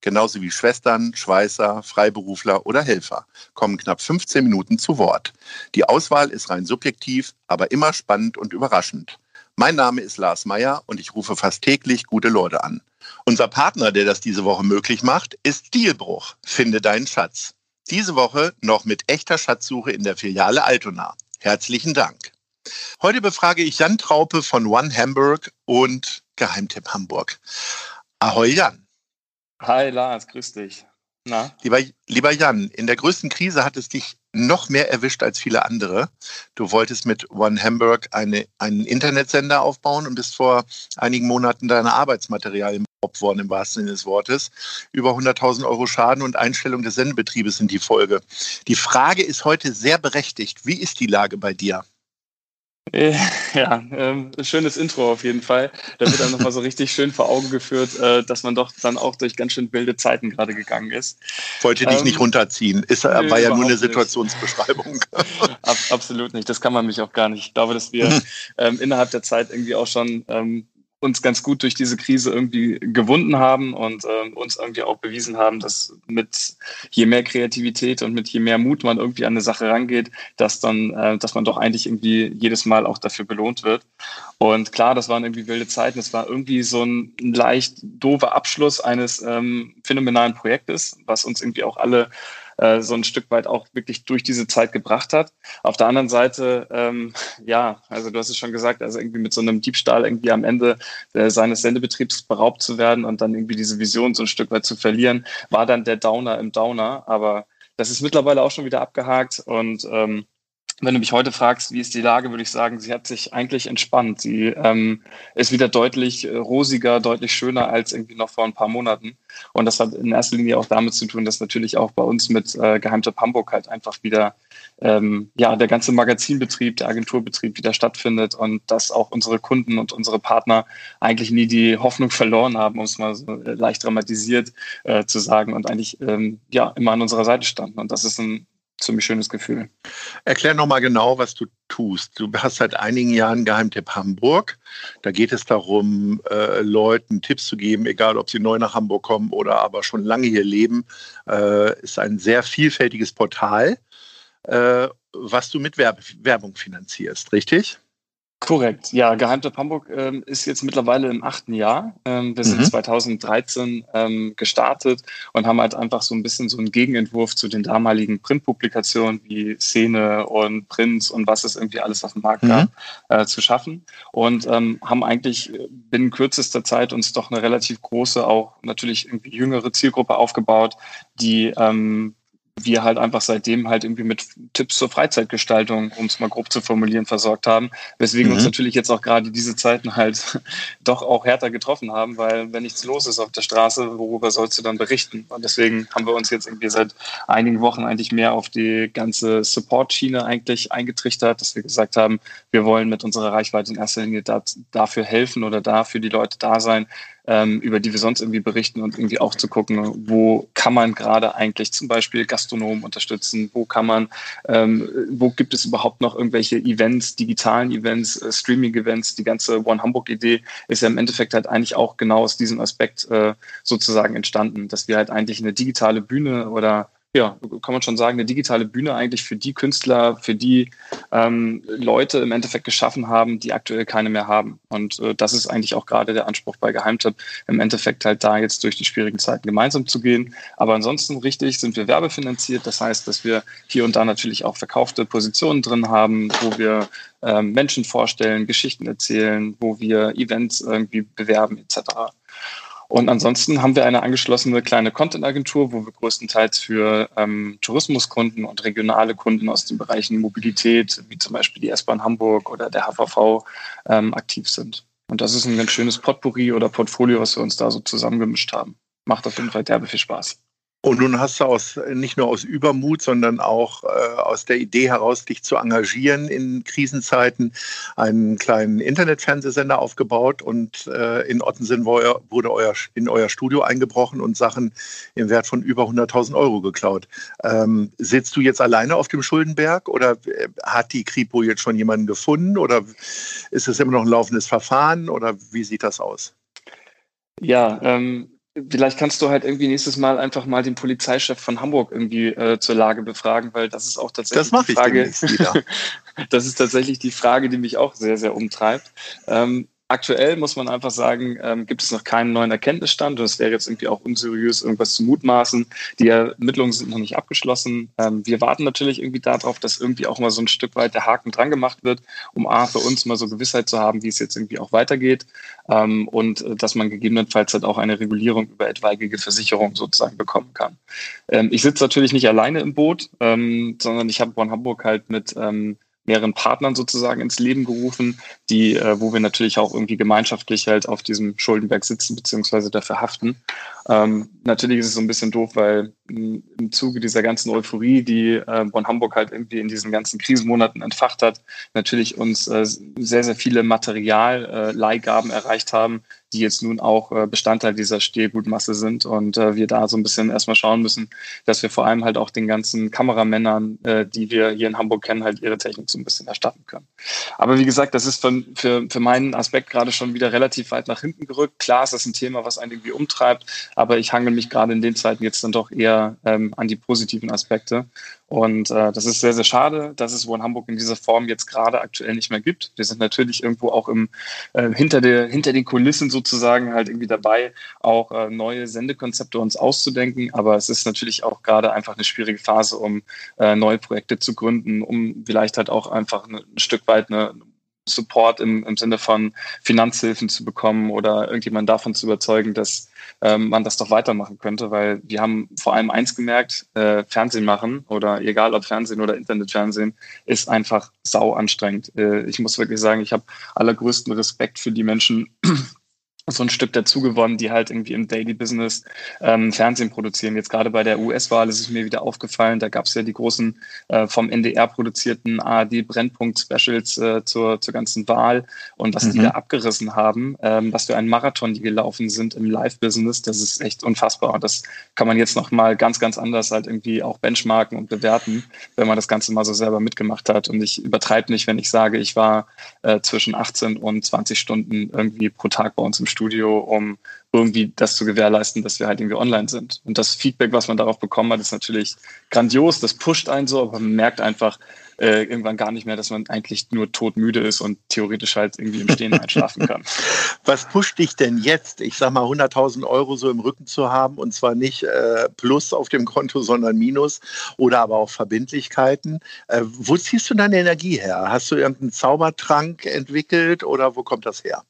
genauso wie Schwestern, Schweißer, Freiberufler oder Helfer, kommen knapp 15 Minuten zu Wort. Die Auswahl ist rein subjektiv, aber immer spannend und überraschend. Mein Name ist Lars Meyer und ich rufe fast täglich gute Leute an. Unser Partner, der das diese Woche möglich macht, ist Stilbruch. Finde deinen Schatz. Diese Woche noch mit echter Schatzsuche in der Filiale Altona. Herzlichen Dank. Heute befrage ich Jan Traupe von One Hamburg und Geheimtipp Hamburg. Ahoi Jan. Hi Lars, grüß dich. Na? Lieber, lieber Jan, in der größten Krise hat es dich noch mehr erwischt als viele andere. Du wolltest mit One Hamburg eine, einen Internetsender aufbauen und bist vor einigen Monaten deine Arbeitsmaterialien beraubt worden, im wahrsten Sinne des Wortes. Über 100.000 Euro Schaden und Einstellung des Sendebetriebes sind die Folge. Die Frage ist heute sehr berechtigt. Wie ist die Lage bei dir? Ja, ähm, schönes Intro auf jeden Fall. Da wird dann nochmal so richtig schön vor Augen geführt, äh, dass man doch dann auch durch ganz schön wilde Zeiten gerade gegangen ist. Wollte dich ähm, nicht runterziehen. Ist, äh, war ja nur eine Situationsbeschreibung. Ab, absolut nicht. Das kann man mich auch gar nicht. Ich glaube, dass wir ähm, innerhalb der Zeit irgendwie auch schon ähm, uns ganz gut durch diese Krise irgendwie gewunden haben und äh, uns irgendwie auch bewiesen haben, dass mit je mehr Kreativität und mit je mehr Mut man irgendwie an eine Sache rangeht, dass dann, äh, dass man doch eigentlich irgendwie jedes Mal auch dafür belohnt wird. Und klar, das waren irgendwie wilde Zeiten. Es war irgendwie so ein leicht doofer Abschluss eines ähm, phänomenalen Projektes, was uns irgendwie auch alle äh, so ein Stück weit auch wirklich durch diese Zeit gebracht hat. Auf der anderen Seite, ähm, ja, also du hast es schon gesagt, also irgendwie mit so einem Diebstahl irgendwie am Ende äh, seines Sendebetriebs beraubt zu werden und dann irgendwie diese Vision so ein Stück weit zu verlieren, war dann der Downer im Downer. Aber das ist mittlerweile auch schon wieder abgehakt und ähm, wenn du mich heute fragst, wie ist die Lage, würde ich sagen, sie hat sich eigentlich entspannt. Sie ähm, ist wieder deutlich äh, rosiger, deutlich schöner als irgendwie noch vor ein paar Monaten. Und das hat in erster Linie auch damit zu tun, dass natürlich auch bei uns mit äh, Geheimtipp Hamburg halt einfach wieder ähm, ja der ganze Magazinbetrieb, der Agenturbetrieb wieder stattfindet und dass auch unsere Kunden und unsere Partner eigentlich nie die Hoffnung verloren haben, um es mal so äh, leicht dramatisiert äh, zu sagen und eigentlich ähm, ja immer an unserer Seite standen. Und das ist ein ziemlich schönes Gefühl. Erklär nochmal genau, was du tust. Du hast seit einigen Jahren Geheimtipp Hamburg. Da geht es darum, äh, Leuten Tipps zu geben, egal ob sie neu nach Hamburg kommen oder aber schon lange hier leben. Äh, ist ein sehr vielfältiges Portal, äh, was du mit Werb Werbung finanzierst, richtig? Korrekt, ja. Geheimtipp Hamburg ähm, ist jetzt mittlerweile im achten Jahr. Ähm, wir sind mhm. 2013 ähm, gestartet und haben halt einfach so ein bisschen so einen Gegenentwurf zu den damaligen Printpublikationen wie Szene und Prinz und was es irgendwie alles auf dem Markt mhm. gab, äh, zu schaffen. Und ähm, haben eigentlich binnen kürzester Zeit uns doch eine relativ große, auch natürlich irgendwie jüngere Zielgruppe aufgebaut, die ähm, wir halt einfach seitdem halt irgendwie mit Tipps zur Freizeitgestaltung, um es mal grob zu formulieren, versorgt haben. Weswegen mhm. uns natürlich jetzt auch gerade diese Zeiten halt doch auch härter getroffen haben, weil wenn nichts los ist auf der Straße, worüber sollst du dann berichten? Und deswegen haben wir uns jetzt irgendwie seit einigen Wochen eigentlich mehr auf die ganze Support-Schiene eigentlich eingetrichtert, dass wir gesagt haben, wir wollen mit unserer Reichweite in erster Linie da, dafür helfen oder da für die Leute da sein, ähm, über die wir sonst irgendwie berichten und irgendwie auch zu gucken, wo kann man gerade eigentlich zum Beispiel Gastronomen unterstützen, wo kann man, ähm, wo gibt es überhaupt noch irgendwelche Events, digitalen Events, äh, Streaming-Events, die ganze One Hamburg-Idee ist ja im Endeffekt halt eigentlich auch genau aus diesem Aspekt äh, sozusagen entstanden, dass wir halt eigentlich eine digitale Bühne oder ja, kann man schon sagen, eine digitale Bühne eigentlich für die Künstler, für die ähm, Leute im Endeffekt geschaffen haben, die aktuell keine mehr haben. Und äh, das ist eigentlich auch gerade der Anspruch bei Geheimtipp, im Endeffekt halt da jetzt durch die schwierigen Zeiten gemeinsam zu gehen. Aber ansonsten richtig sind wir werbefinanziert. Das heißt, dass wir hier und da natürlich auch verkaufte Positionen drin haben, wo wir ähm, Menschen vorstellen, Geschichten erzählen, wo wir Events irgendwie bewerben etc. Und ansonsten haben wir eine angeschlossene kleine Content-Agentur, wo wir größtenteils für ähm, Tourismuskunden und regionale Kunden aus den Bereichen Mobilität, wie zum Beispiel die S-Bahn Hamburg oder der HVV, ähm, aktiv sind. Und das ist ein ganz schönes Potpourri oder Portfolio, was wir uns da so zusammengemischt haben. Macht auf jeden Fall derbe viel Spaß. Und nun hast du aus, nicht nur aus Übermut, sondern auch äh, aus der Idee heraus, dich zu engagieren in Krisenzeiten, einen kleinen Internetfernsehsender aufgebaut und äh, in Ottensen wurde euer, in euer Studio eingebrochen und Sachen im Wert von über 100.000 Euro geklaut. Ähm, sitzt du jetzt alleine auf dem Schuldenberg oder äh, hat die Kripo jetzt schon jemanden gefunden oder ist es immer noch ein laufendes Verfahren oder wie sieht das aus? Ja, ähm, Vielleicht kannst du halt irgendwie nächstes Mal einfach mal den Polizeichef von Hamburg irgendwie äh, zur Lage befragen, weil das ist auch tatsächlich das die Frage. das ist tatsächlich die Frage, die mich auch sehr, sehr umtreibt. Ähm, Aktuell muss man einfach sagen, ähm, gibt es noch keinen neuen Erkenntnisstand und es wäre jetzt irgendwie auch unseriös, irgendwas zu mutmaßen. Die Ermittlungen sind noch nicht abgeschlossen. Ähm, wir warten natürlich irgendwie darauf, dass irgendwie auch mal so ein Stück weit der Haken dran gemacht wird, um A, für uns mal so Gewissheit zu haben, wie es jetzt irgendwie auch weitergeht ähm, und äh, dass man gegebenenfalls halt auch eine Regulierung über etwaige Versicherung sozusagen bekommen kann. Ähm, ich sitze natürlich nicht alleine im Boot, ähm, sondern ich habe Bonn Hamburg halt mit ähm, mehreren Partnern sozusagen ins Leben gerufen, die, äh, wo wir natürlich auch irgendwie gemeinschaftlich halt auf diesem Schuldenberg sitzen beziehungsweise dafür haften. Ähm, natürlich ist es so ein bisschen doof, weil im Zuge dieser ganzen Euphorie, die äh, Bonn-Hamburg halt irgendwie in diesen ganzen Krisenmonaten entfacht hat, natürlich uns äh, sehr, sehr viele Materialleihgaben äh, erreicht haben, die jetzt nun auch äh, Bestandteil dieser Stehgutmasse sind und äh, wir da so ein bisschen erstmal schauen müssen, dass wir vor allem halt auch den ganzen Kameramännern, äh, die wir hier in Hamburg kennen, halt ihre Technik so ein bisschen erstatten können. Aber wie gesagt, das ist für, für, für meinen Aspekt gerade schon wieder relativ weit nach hinten gerückt. Klar ist das ein Thema, was einen irgendwie umtreibt, aber ich hangel mich gerade in den Zeiten jetzt dann doch eher ähm, an die positiven Aspekte. Und äh, das ist sehr, sehr schade, dass es One Hamburg in dieser Form jetzt gerade aktuell nicht mehr gibt. Wir sind natürlich irgendwo auch im, äh, hinter, der, hinter den Kulissen sozusagen halt irgendwie dabei, auch äh, neue Sendekonzepte uns auszudenken. Aber es ist natürlich auch gerade einfach eine schwierige Phase, um äh, neue Projekte zu gründen, um vielleicht halt auch einfach ein Stück weit eine Support im, im Sinne von Finanzhilfen zu bekommen oder irgendjemand davon zu überzeugen, dass ähm, man das doch weitermachen könnte, weil wir haben vor allem eins gemerkt, äh, Fernsehen machen oder egal ob Fernsehen oder Internetfernsehen, ist einfach sau anstrengend. Äh, ich muss wirklich sagen, ich habe allergrößten Respekt für die Menschen, so ein Stück dazu gewonnen, die halt irgendwie im Daily Business ähm, Fernsehen produzieren. Jetzt gerade bei der US-Wahl ist es mir wieder aufgefallen, da gab es ja die großen äh, vom NDR produzierten ARD-Brennpunkt-Specials äh, zur, zur ganzen Wahl und was mhm. die da abgerissen haben, ähm, was für einen Marathon die gelaufen sind im Live-Business, das ist echt unfassbar. Und das kann man jetzt noch mal ganz, ganz anders halt irgendwie auch benchmarken und bewerten, wenn man das Ganze mal so selber mitgemacht hat. Und ich übertreibe nicht, wenn ich sage, ich war äh, zwischen 18 und 20 Stunden irgendwie pro Tag bei uns im Studio Studio, um irgendwie das zu gewährleisten, dass wir halt irgendwie online sind. Und das Feedback, was man darauf bekommen hat, ist natürlich grandios. Das pusht einen so, aber man merkt einfach äh, irgendwann gar nicht mehr, dass man eigentlich nur todmüde ist und theoretisch halt irgendwie im Stehen einschlafen kann. Was pusht dich denn jetzt, ich sag mal 100.000 Euro so im Rücken zu haben und zwar nicht äh, Plus auf dem Konto, sondern Minus oder aber auch Verbindlichkeiten? Äh, wo ziehst du deine Energie her? Hast du irgendeinen Zaubertrank entwickelt oder wo kommt das her?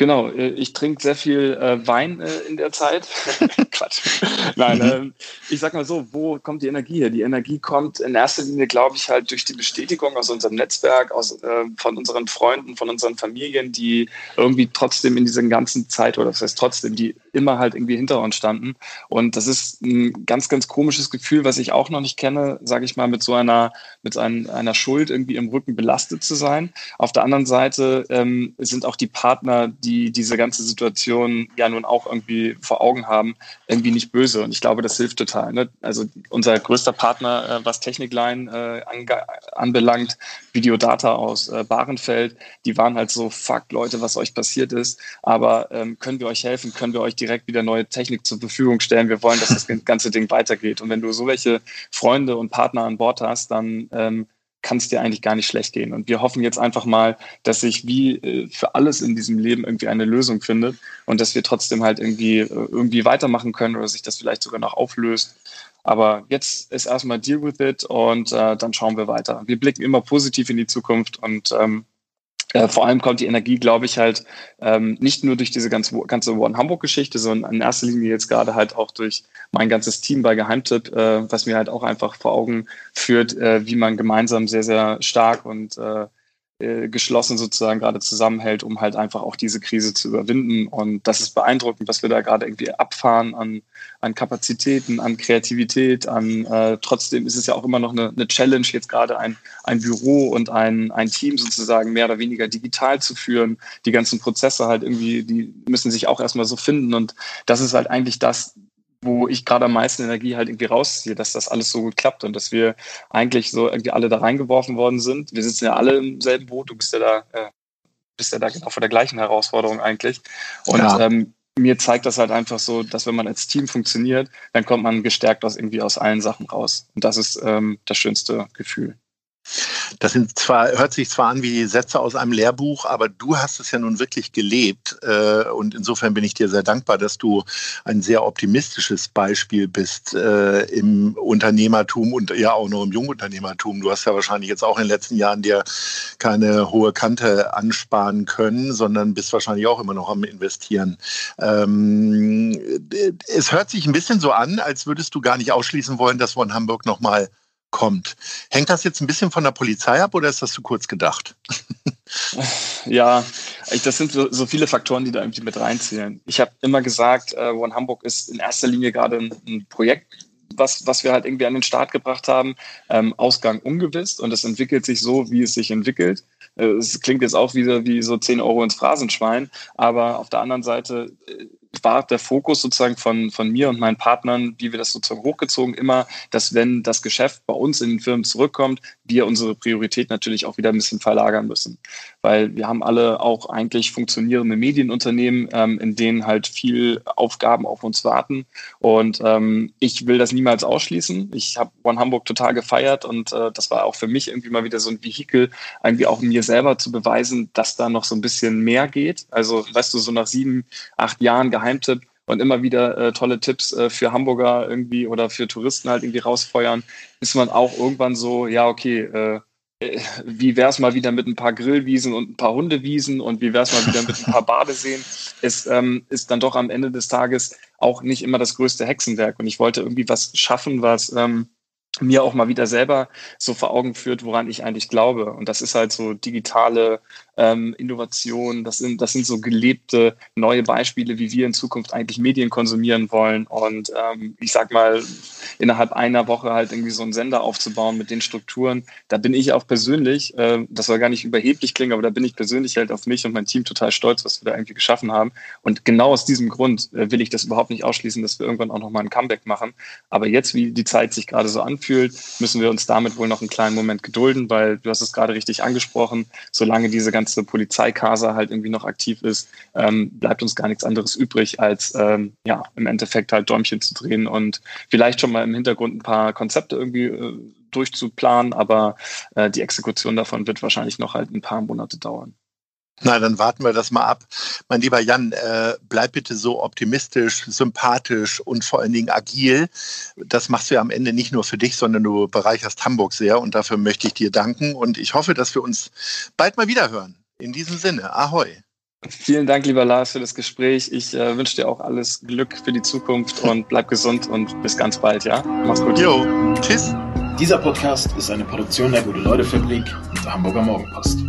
Genau, äh, ich trinke sehr viel äh, Wein äh, in der Zeit. Quatsch. Nein, mhm. äh, ich sag mal so, wo kommt die Energie her? Die Energie kommt in erster Linie, glaube ich, halt durch die Bestätigung aus unserem Netzwerk, aus, äh, von unseren Freunden, von unseren Familien, die irgendwie trotzdem in dieser ganzen Zeit, oder das heißt trotzdem, die immer halt irgendwie hinter uns standen. Und das ist ein ganz, ganz komisches Gefühl, was ich auch noch nicht kenne, sage ich mal, mit so einer, mit ein, einer Schuld irgendwie im Rücken belastet zu sein. Auf der anderen Seite ähm, sind auch die Partner, die diese ganze Situation ja nun auch irgendwie vor Augen haben, irgendwie nicht böse. Und ich glaube, das hilft total. Ne? Also unser größter Partner, äh, was Technikline äh, anbelangt, Videodata aus äh, Bahrenfeld, die waren halt so, fuck Leute, was euch passiert ist. Aber ähm, können wir euch helfen? Können wir euch direkt wieder neue Technik zur Verfügung stellen. Wir wollen, dass das ganze Ding weitergeht. Und wenn du so welche Freunde und Partner an Bord hast, dann ähm, kann es dir eigentlich gar nicht schlecht gehen. Und wir hoffen jetzt einfach mal, dass sich wie äh, für alles in diesem Leben irgendwie eine Lösung findet und dass wir trotzdem halt irgendwie, äh, irgendwie weitermachen können oder sich das vielleicht sogar noch auflöst. Aber jetzt ist erstmal Deal with it und äh, dann schauen wir weiter. Wir blicken immer positiv in die Zukunft und ähm, äh, vor allem kommt die Energie, glaube ich, halt ähm, nicht nur durch diese ganze, ganze One Hamburg-Geschichte, sondern in erster Linie jetzt gerade halt auch durch mein ganzes Team bei Geheimtipp, äh, was mir halt auch einfach vor Augen führt, äh, wie man gemeinsam sehr, sehr stark und äh, äh, geschlossen sozusagen gerade zusammenhält, um halt einfach auch diese Krise zu überwinden. Und das ist beeindruckend, was wir da gerade irgendwie abfahren an, an Kapazitäten, an Kreativität, an äh, trotzdem ist es ja auch immer noch eine, eine Challenge, jetzt gerade ein, ein Büro und ein, ein Team sozusagen mehr oder weniger digital zu führen. Die ganzen Prozesse halt irgendwie, die müssen sich auch erstmal so finden. Und das ist halt eigentlich das, wo ich gerade am meisten Energie halt irgendwie rausziehe, dass das alles so gut klappt und dass wir eigentlich so irgendwie alle da reingeworfen worden sind. Wir sitzen ja alle im selben Boot, du bist ja da, äh, bist ja da genau vor der gleichen Herausforderung eigentlich. Und ja. ähm, mir zeigt das halt einfach so, dass wenn man als Team funktioniert, dann kommt man gestärkt aus irgendwie aus allen Sachen raus. Und das ist ähm, das schönste Gefühl. Das sind zwar, hört sich zwar an wie Sätze aus einem Lehrbuch, aber du hast es ja nun wirklich gelebt. Äh, und insofern bin ich dir sehr dankbar, dass du ein sehr optimistisches Beispiel bist äh, im Unternehmertum und ja auch noch im Jungunternehmertum. Du hast ja wahrscheinlich jetzt auch in den letzten Jahren dir keine hohe Kante ansparen können, sondern bist wahrscheinlich auch immer noch am Investieren. Ähm, es hört sich ein bisschen so an, als würdest du gar nicht ausschließen wollen, dass von Hamburg nochmal kommt. Hängt das jetzt ein bisschen von der Polizei ab oder ist das zu kurz gedacht? ja, das sind so, so, viele Faktoren, die da irgendwie mit reinzählen. Ich habe immer gesagt, äh, One Hamburg ist in erster Linie gerade ein, ein Projekt, was, was wir halt irgendwie an den Start gebracht haben. Ähm, Ausgang ungewiss und es entwickelt sich so, wie es sich entwickelt. Äh, es klingt jetzt auch wieder wie so 10 Euro ins Phrasenschwein, aber auf der anderen Seite äh, war der Fokus sozusagen von, von mir und meinen Partnern, wie wir das sozusagen hochgezogen, immer, dass wenn das Geschäft bei uns in den Firmen zurückkommt, wir unsere Priorität natürlich auch wieder ein bisschen verlagern müssen. Weil wir haben alle auch eigentlich funktionierende Medienunternehmen, ähm, in denen halt viel Aufgaben auf uns warten. Und ähm, ich will das niemals ausschließen. Ich habe One Hamburg total gefeiert und äh, das war auch für mich irgendwie mal wieder so ein Vehikel, irgendwie auch mir selber zu beweisen, dass da noch so ein bisschen mehr geht. Also, weißt du, so nach sieben, acht Jahren Geheimtipp und immer wieder äh, tolle Tipps äh, für Hamburger irgendwie oder für Touristen halt irgendwie rausfeuern, ist man auch irgendwann so, ja, okay, äh, äh wie wäre es mal wieder mit ein paar Grillwiesen und ein paar Hundewiesen und wie wäre es mal wieder mit ein paar Badeseen, ist, ähm, ist dann doch am Ende des Tages auch nicht immer das größte Hexenwerk. Und ich wollte irgendwie was schaffen, was ähm, mir auch mal wieder selber so vor Augen führt, woran ich eigentlich glaube. Und das ist halt so digitale ähm, Innovation, das sind, das sind so gelebte neue Beispiele, wie wir in Zukunft eigentlich Medien konsumieren wollen. Und ähm, ich sag mal, innerhalb einer Woche halt irgendwie so einen Sender aufzubauen mit den Strukturen, da bin ich auch persönlich, äh, das soll gar nicht überheblich klingen, aber da bin ich persönlich halt auf mich und mein Team total stolz, was wir da irgendwie geschaffen haben. Und genau aus diesem Grund äh, will ich das überhaupt nicht ausschließen, dass wir irgendwann auch nochmal ein Comeback machen. Aber jetzt, wie die Zeit sich gerade so anfühlt, müssen wir uns damit wohl noch einen kleinen Moment gedulden, weil du hast es gerade richtig angesprochen, solange diese ganze ganze Polizeikasa halt irgendwie noch aktiv ist, ähm, bleibt uns gar nichts anderes übrig, als ähm, ja im Endeffekt halt Däumchen zu drehen und vielleicht schon mal im Hintergrund ein paar Konzepte irgendwie äh, durchzuplanen, aber äh, die Exekution davon wird wahrscheinlich noch halt ein paar Monate dauern. Na, dann warten wir das mal ab. Mein lieber Jan, äh, bleib bitte so optimistisch, sympathisch und vor allen Dingen agil. Das machst du ja am Ende nicht nur für dich, sondern du bereicherst Hamburg sehr und dafür möchte ich dir danken und ich hoffe, dass wir uns bald mal wieder hören. In diesem Sinne, ahoi. Vielen Dank, lieber Lars, für das Gespräch. Ich äh, wünsche dir auch alles Glück für die Zukunft und bleib gesund und bis ganz bald, ja? Mach's gut. Jo, tschüss. Dieser Podcast ist eine Produktion der Gute-Leute-Fabrik und der Hamburger Morgenpost.